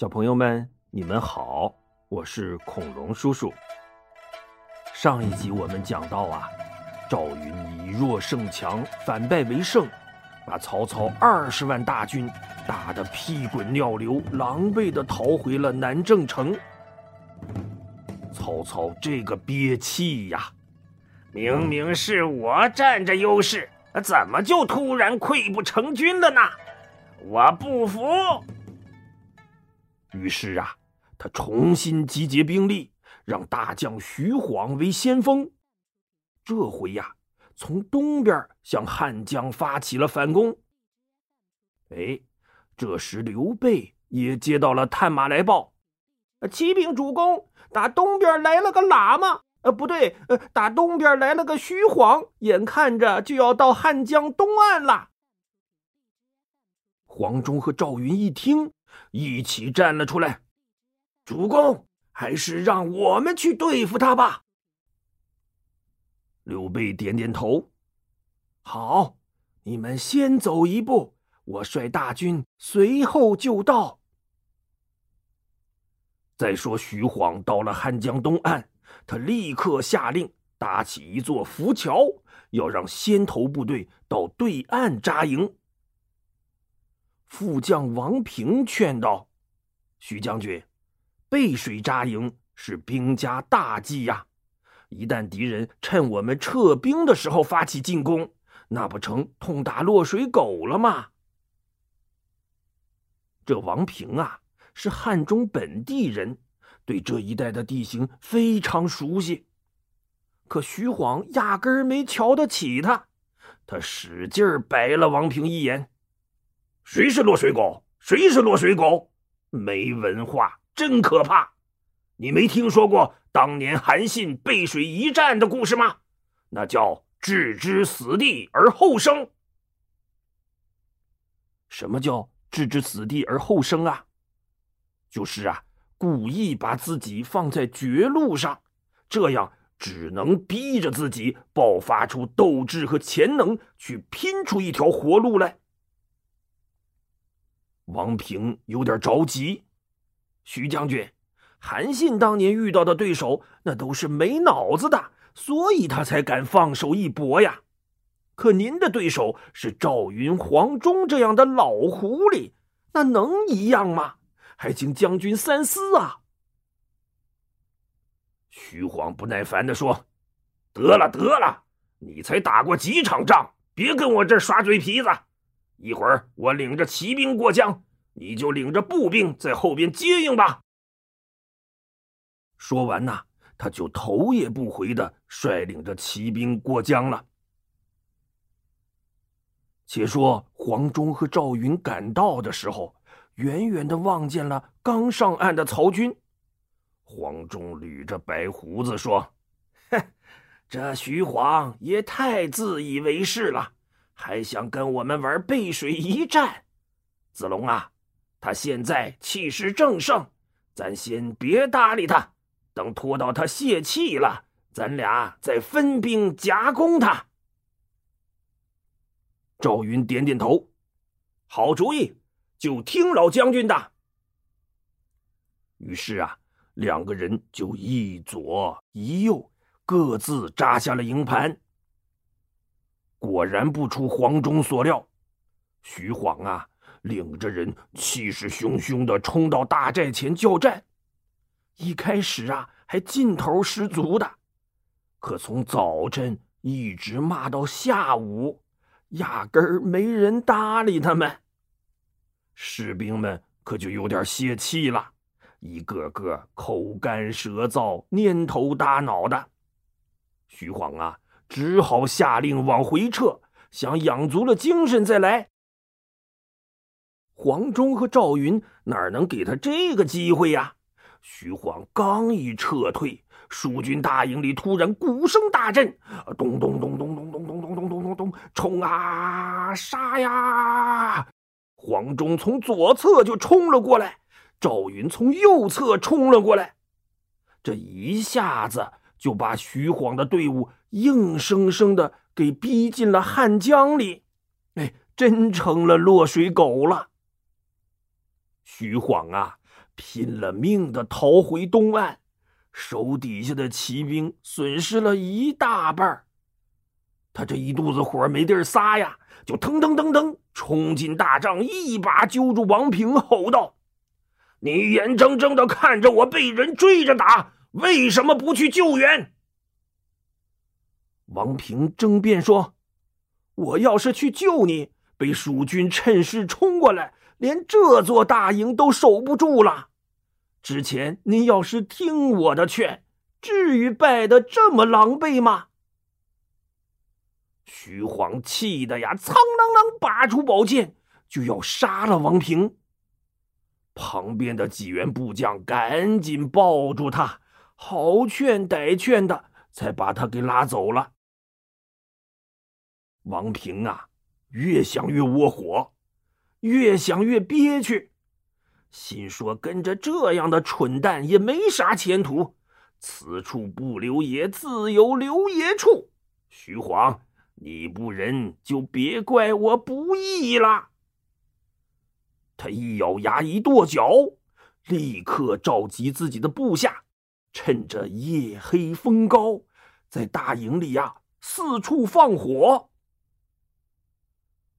小朋友们，你们好，我是恐龙叔叔。上一集我们讲到啊，赵云以弱胜强，反败为胜，把曹操二十万大军打得屁滚尿流，狼狈的逃回了南郑城。曹操这个憋气呀！明明是我占着优势，怎么就突然溃不成军了呢？我不服！于是啊，他重新集结兵力，让大将徐晃为先锋。这回呀，从东边向汉江发起了反攻。哎，这时刘备也接到了探马来报：启禀主公，打东边来了个喇嘛。呃，不对，呃，打东边来了个徐晃，眼看着就要到汉江东岸了。黄忠和赵云一听，一起站了出来。主公，还是让我们去对付他吧。刘备点点头，好，你们先走一步，我率大军随后就到。再说徐晃到了汉江东岸。他立刻下令搭起一座浮桥，要让先头部队到对岸扎营。副将王平劝道：“徐将军，背水扎营是兵家大忌呀！一旦敌人趁我们撤兵的时候发起进攻，那不成痛打落水狗了吗？”这王平啊，是汉中本地人。对这一带的地形非常熟悉，可徐晃压根儿没瞧得起他，他使劲儿白了王平一眼：“谁是落水狗？谁是落水狗？没文化，真可怕！你没听说过当年韩信背水一战的故事吗？那叫置之死地而后生。什么叫置之死地而后生啊？就是啊。”故意把自己放在绝路上，这样只能逼着自己爆发出斗志和潜能，去拼出一条活路来。王平有点着急，徐将军，韩信当年遇到的对手那都是没脑子的，所以他才敢放手一搏呀。可您的对手是赵云、黄忠这样的老狐狸，那能一样吗？还请将军三思啊！徐晃不耐烦的说：“得了得了，你才打过几场仗，别跟我这耍嘴皮子。一会儿我领着骑兵过江，你就领着步兵在后边接应吧。”说完呐，他就头也不回的率领着骑兵过江了。且说黄忠和赵云赶到的时候。远远的望见了刚上岸的曹军，黄忠捋着白胡子说：“哼，这徐晃也太自以为是了，还想跟我们玩背水一战。子龙啊，他现在气势正盛，咱先别搭理他，等拖到他泄气了，咱俩再分兵夹攻他。”赵云点点头，好主意。就听老将军的。于是啊，两个人就一左一右，各自扎下了营盘。果然不出黄忠所料，徐晃啊，领着人气势汹汹的冲到大寨前叫战。一开始啊，还劲头十足的，可从早晨一直骂到下午，压根儿没人搭理他们。士兵们可就有点泄气了，一个个口干舌燥、蔫头耷脑的。徐晃啊，只好下令往回撤，想养足了精神再来。黄忠和赵云哪能给他这个机会呀？徐晃刚一撤退，蜀军大营里突然鼓声大震，咚咚咚咚咚咚咚咚咚咚咚咚，冲啊，杀呀！黄忠从左侧就冲了过来，赵云从右侧冲了过来，这一下子就把徐晃的队伍硬生生的给逼进了汉江里，哎，真成了落水狗了。徐晃啊，拼了命的逃回东岸，手底下的骑兵损失了一大半。他这一肚子火没地儿撒呀，就腾腾腾腾冲进大帐，一把揪住王平，吼道：“你眼睁睁的看着我被人追着打，为什么不去救援？”王平争辩说：“我要是去救你，被蜀军趁势冲过来，连这座大营都守不住了。之前您要是听我的劝，至于败得这么狼狈吗？”徐晃气得呀，苍啷啷拔出宝剑，就要杀了王平。旁边的几员部将赶紧抱住他，好劝歹劝的，才把他给拉走了。王平啊，越想越窝火，越想越憋屈，心说跟着这样的蠢蛋也没啥前途，此处不留爷，自有留爷处。徐晃。你不仁，就别怪我不义了。他一咬牙，一跺脚，立刻召集自己的部下，趁着夜黑风高，在大营里呀四处放火。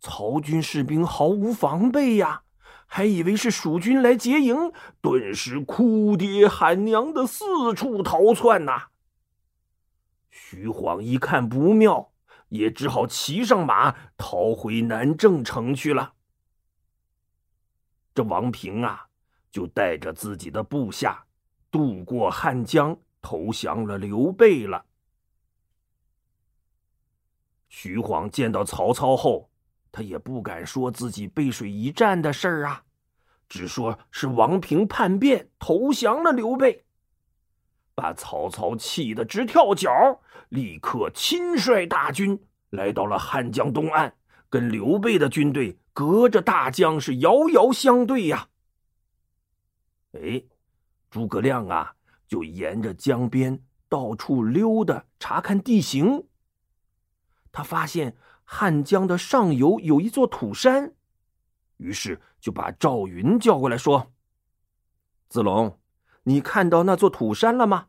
曹军士兵毫无防备呀，还以为是蜀军来劫营，顿时哭爹喊娘的四处逃窜呐。徐晃一看不妙。也只好骑上马逃回南郑城去了。这王平啊，就带着自己的部下渡过汉江，投降了刘备了。徐晃见到曹操后，他也不敢说自己背水一战的事儿啊，只说是王平叛变投降了刘备。把曹操气得直跳脚，立刻亲率大军来到了汉江东岸，跟刘备的军队隔着大江是遥遥相对呀。哎，诸葛亮啊，就沿着江边到处溜达查看地形。他发现汉江的上游有一座土山，于是就把赵云叫过来说：“子龙。”你看到那座土山了吗？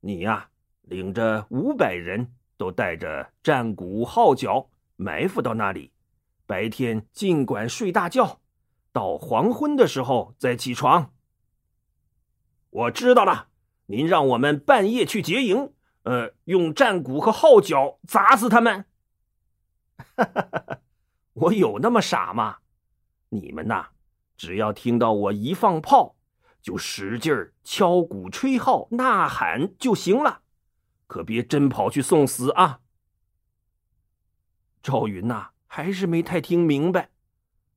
你呀，领着五百人都带着战鼓号角埋伏到那里，白天尽管睡大觉，到黄昏的时候再起床。我知道了，您让我们半夜去劫营，呃，用战鼓和号角砸死他们。我有那么傻吗？你们呐，只要听到我一放炮。就使劲儿敲鼓、吹号、呐喊就行了，可别真跑去送死啊！赵云呐，还是没太听明白，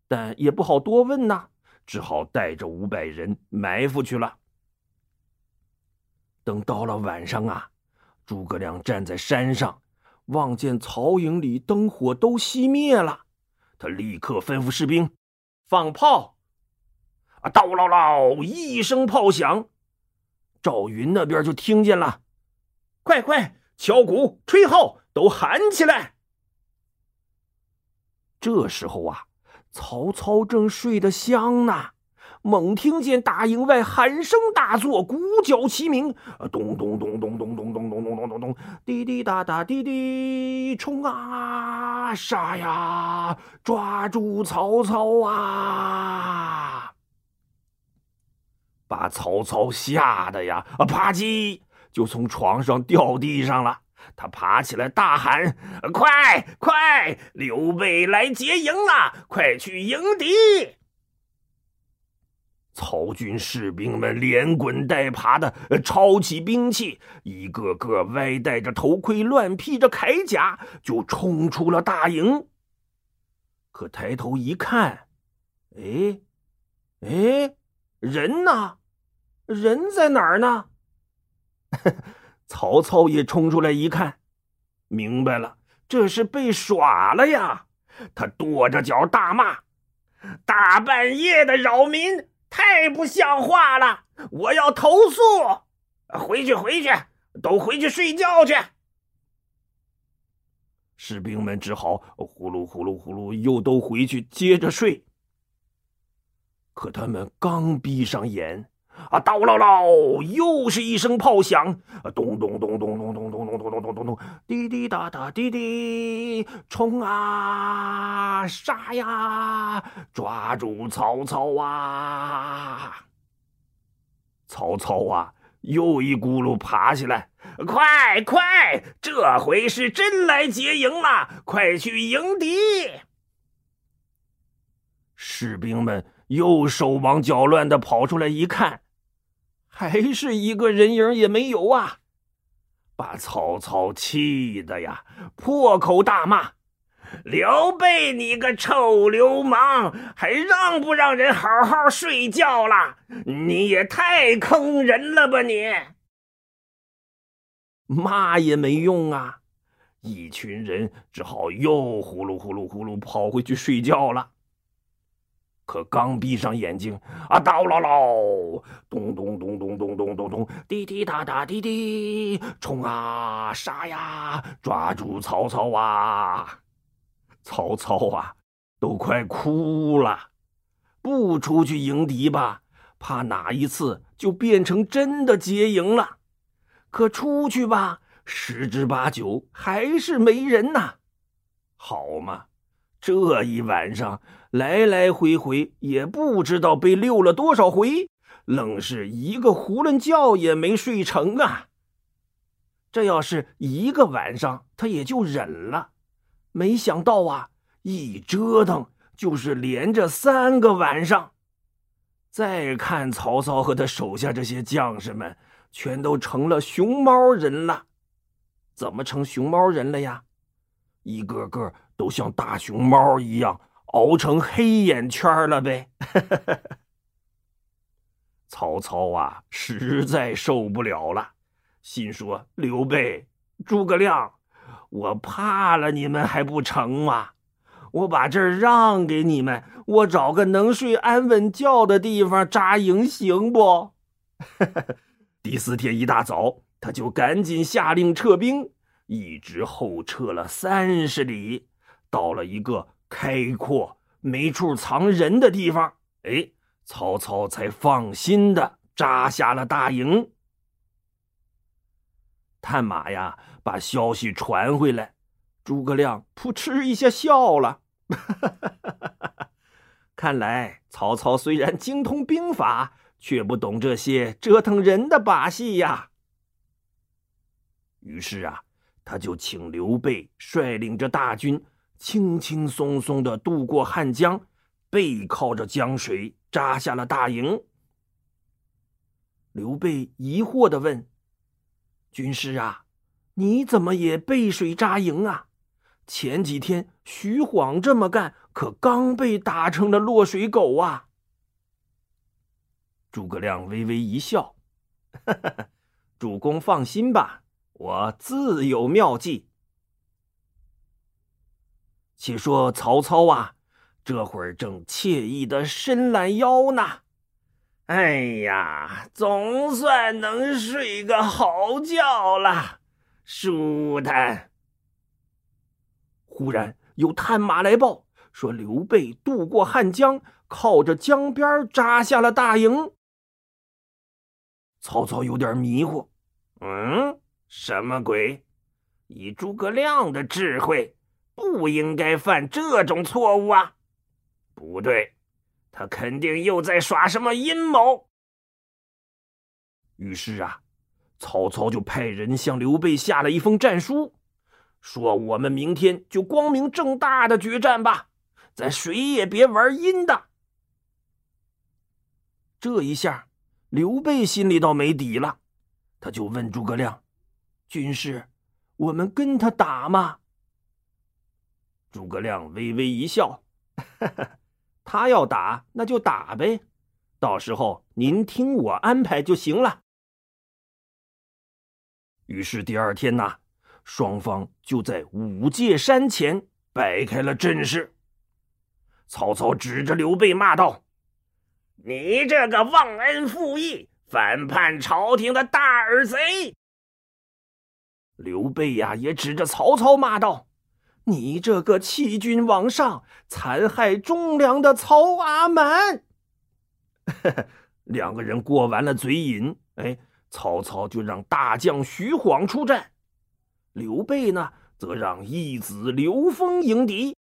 但也不好多问呐，只好带着五百人埋伏去了。等到了晚上啊，诸葛亮站在山上，望见曹营里灯火都熄灭了，他立刻吩咐士兵放炮。啊！叨唠唠一声炮响，赵云那边就听见了。快快敲鼓吹号，都喊起来！这时候啊，曹操正睡得香呢，猛听见大营外喊声大作，鼓角齐鸣，咚咚咚咚咚咚咚咚咚咚咚咚，滴滴答答滴滴，冲啊！杀呀！抓住曹操啊！把曹操吓得呀，啊啪叽就从床上掉地上了。他爬起来大喊：“快快，刘备来劫营了！快去迎敌！”曹军士兵们连滚带爬的抄起兵器，一个个歪戴着头盔，乱披着铠甲，就冲出了大营。可抬头一看，哎，哎，人呢？人在哪儿呢？曹操也冲出来一看，明白了，这是被耍了呀！他跺着脚大骂：“大半夜的扰民，太不像话了！我要投诉！回去，回去，都回去睡觉去！”士兵们只好呼噜呼噜呼噜，又都回去接着睡。可他们刚闭上眼，啊，刀唠唠，又是一声炮响，咚咚咚咚咚咚咚咚咚咚咚咚，滴滴答答，滴滴，冲啊，杀呀，抓住曹操啊！曹操啊，又一咕噜爬起来，快快，这回是真来劫营了，快去迎敌！士兵们又手忙脚乱的跑出来一看，还是一个人影也没有啊！把曹操气的呀，破口大骂：“刘备，你个臭流氓，还让不让人好好睡觉了？你也太坑人了吧你！”骂也没用啊，一群人只好又呼噜呼噜呼噜跑回去睡觉了。可刚闭上眼睛，啊，叨唠唠，咚咚咚咚咚咚咚咚，滴滴答答，滴滴，冲啊，杀呀，抓住曹操啊！曹操啊，都快哭了。不出去迎敌吧，怕哪一次就变成真的劫营了；可出去吧，十之八九还是没人呐。好嘛，这一晚上。来来回回也不知道被溜了多少回，愣是一个囫囵觉也没睡成啊！这要是一个晚上，他也就忍了。没想到啊，一折腾就是连着三个晚上。再看曹操和他手下这些将士们，全都成了熊猫人了。怎么成熊猫人了呀？一个个都像大熊猫一样。熬成黑眼圈了呗！曹操啊，实在受不了了，心说：“刘备、诸葛亮，我怕了你们还不成吗？我把这让给你们，我找个能睡安稳觉的地方扎营，行不？” 第四天一大早，他就赶紧下令撤兵，一直后撤了三十里，到了一个。开阔没处藏人的地方，哎，曹操才放心的扎下了大营。探马呀，把消息传回来，诸葛亮扑哧一下笑了，看来曹操虽然精通兵法，却不懂这些折腾人的把戏呀。于是啊，他就请刘备率领着大军。轻轻松松的渡过汉江，背靠着江水扎下了大营。刘备疑惑的问：“军师啊，你怎么也背水扎营啊？前几天徐晃这么干，可刚被打成了落水狗啊！”诸葛亮微微一笑：“主公放心吧，我自有妙计。”且说曹操啊，这会儿正惬意的伸懒腰呢。哎呀，总算能睡个好觉了，舒坦。忽然有探马来报，说刘备渡过汉江，靠着江边扎下了大营。曹操有点迷糊，嗯，什么鬼？以诸葛亮的智慧。不应该犯这种错误啊！不对，他肯定又在耍什么阴谋。于是啊，曹操就派人向刘备下了一封战书，说：“我们明天就光明正大的决战吧，咱谁也别玩阴的。”这一下，刘备心里倒没底了，他就问诸葛亮：“军师，我们跟他打吗？”诸葛亮微微一笑：“他要打，那就打呗，到时候您听我安排就行了。”于是第二天呐，双方就在五界山前摆开了阵势。曹操指着刘备骂道：“你这个忘恩负义、反叛朝廷的大耳贼！”刘备呀，也指着曹操骂道。你这个欺君罔上、残害忠良的曹阿瞒！两个人过完了嘴瘾，哎，曹操就让大将徐晃出战，刘备呢，则让义子刘封迎敌，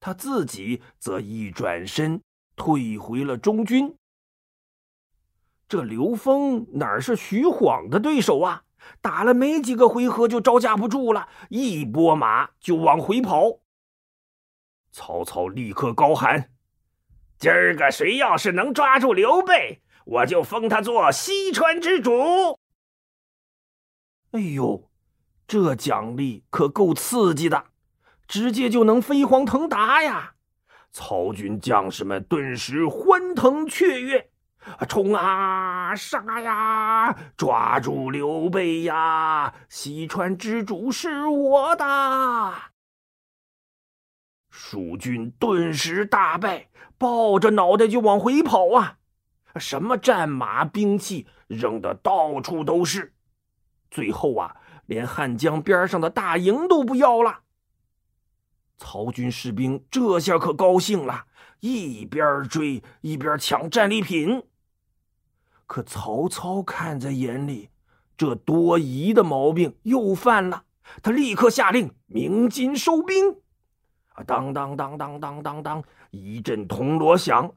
他自己则一转身退回了中军。这刘封哪是徐晃的对手啊？打了没几个回合就招架不住了，一拨马就往回跑。曹操立刻高喊。今儿个谁要是能抓住刘备，我就封他做西川之主。哎呦，这奖励可够刺激的，直接就能飞黄腾达呀！曹军将士们顿时欢腾雀跃，冲啊，杀呀，抓住刘备呀！西川之主是我的。蜀军顿时大败。抱着脑袋就往回跑啊！什么战马、兵器扔的到处都是，最后啊，连汉江边上的大营都不要了。曹军士兵这下可高兴了，一边追一边抢战利品。可曹操看在眼里，这多疑的毛病又犯了，他立刻下令鸣金收兵。啊，当当当当当当当！一阵铜锣响，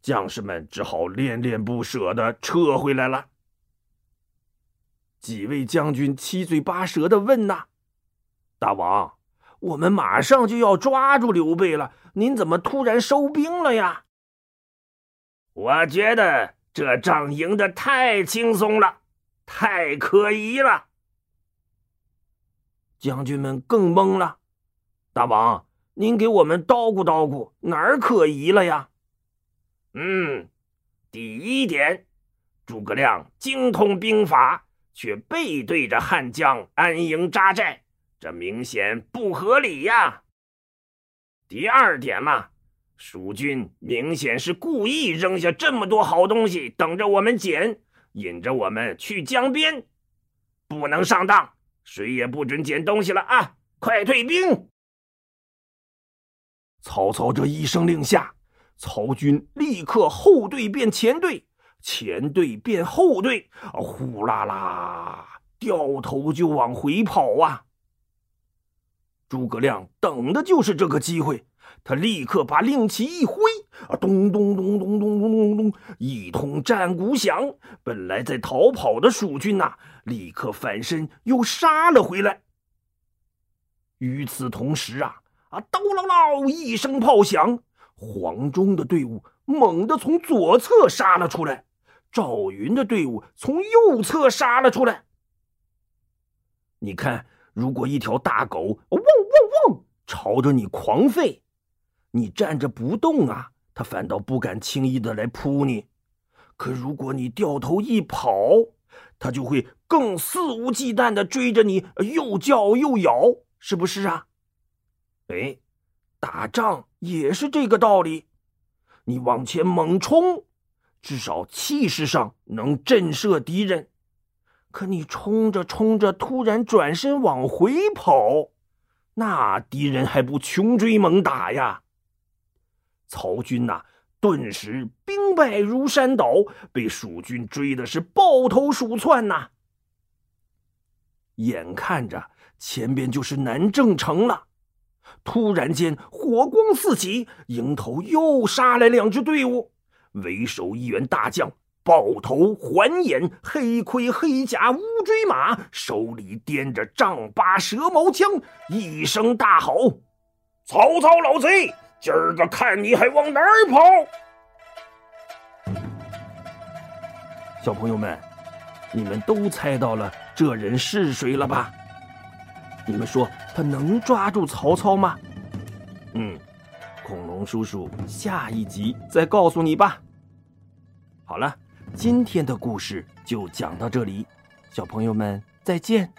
将士们只好恋恋不舍的撤回来了。几位将军七嘴八舌的问：“呐，大王，我们马上就要抓住刘备了，您怎么突然收兵了呀？”我觉得这仗赢得太轻松了，太可疑了。将军们更懵了，大王。您给我们叨咕叨咕，哪儿可疑了呀？嗯，第一点，诸葛亮精通兵法，却背对着汉江安营扎寨，这明显不合理呀。第二点嘛，蜀军明显是故意扔下这么多好东西，等着我们捡，引着我们去江边，不能上当，谁也不准捡东西了啊！快退兵！曹操这一声令下，曹军立刻后队变前队，前队变后队，呼啦啦掉头就往回跑啊！诸葛亮等的就是这个机会，他立刻把令旗一挥，啊，咚咚咚咚咚咚咚咚，一通战鼓响。本来在逃跑的蜀军呐，立刻反身又杀了回来。与此同时啊。啊！刀啷啷一声炮响，黄忠的队伍猛地从左侧杀了出来，赵云的队伍从右侧杀了出来。你看，如果一条大狗汪汪汪朝着你狂吠，你站着不动啊，它反倒不敢轻易的来扑你；可如果你掉头一跑，它就会更肆无忌惮的追着你，又叫又咬，是不是啊？哎，打仗也是这个道理。你往前猛冲，至少气势上能震慑敌人。可你冲着冲着，突然转身往回跑，那敌人还不穷追猛打呀？曹军呐，顿时兵败如山倒，被蜀军追的是抱头鼠窜呐。眼看着前边就是南郑城了。突然间，火光四起，迎头又杀来两支队伍。为首一员大将，豹头环眼，黑盔黑甲，乌骓马，手里掂着丈八蛇矛枪，一声大吼：“曹操老贼，今儿个看你还往哪儿跑！”小朋友们，你们都猜到了这人是谁了吧？你们说他能抓住曹操吗？嗯，恐龙叔叔下一集再告诉你吧。好了，今天的故事就讲到这里，小朋友们再见。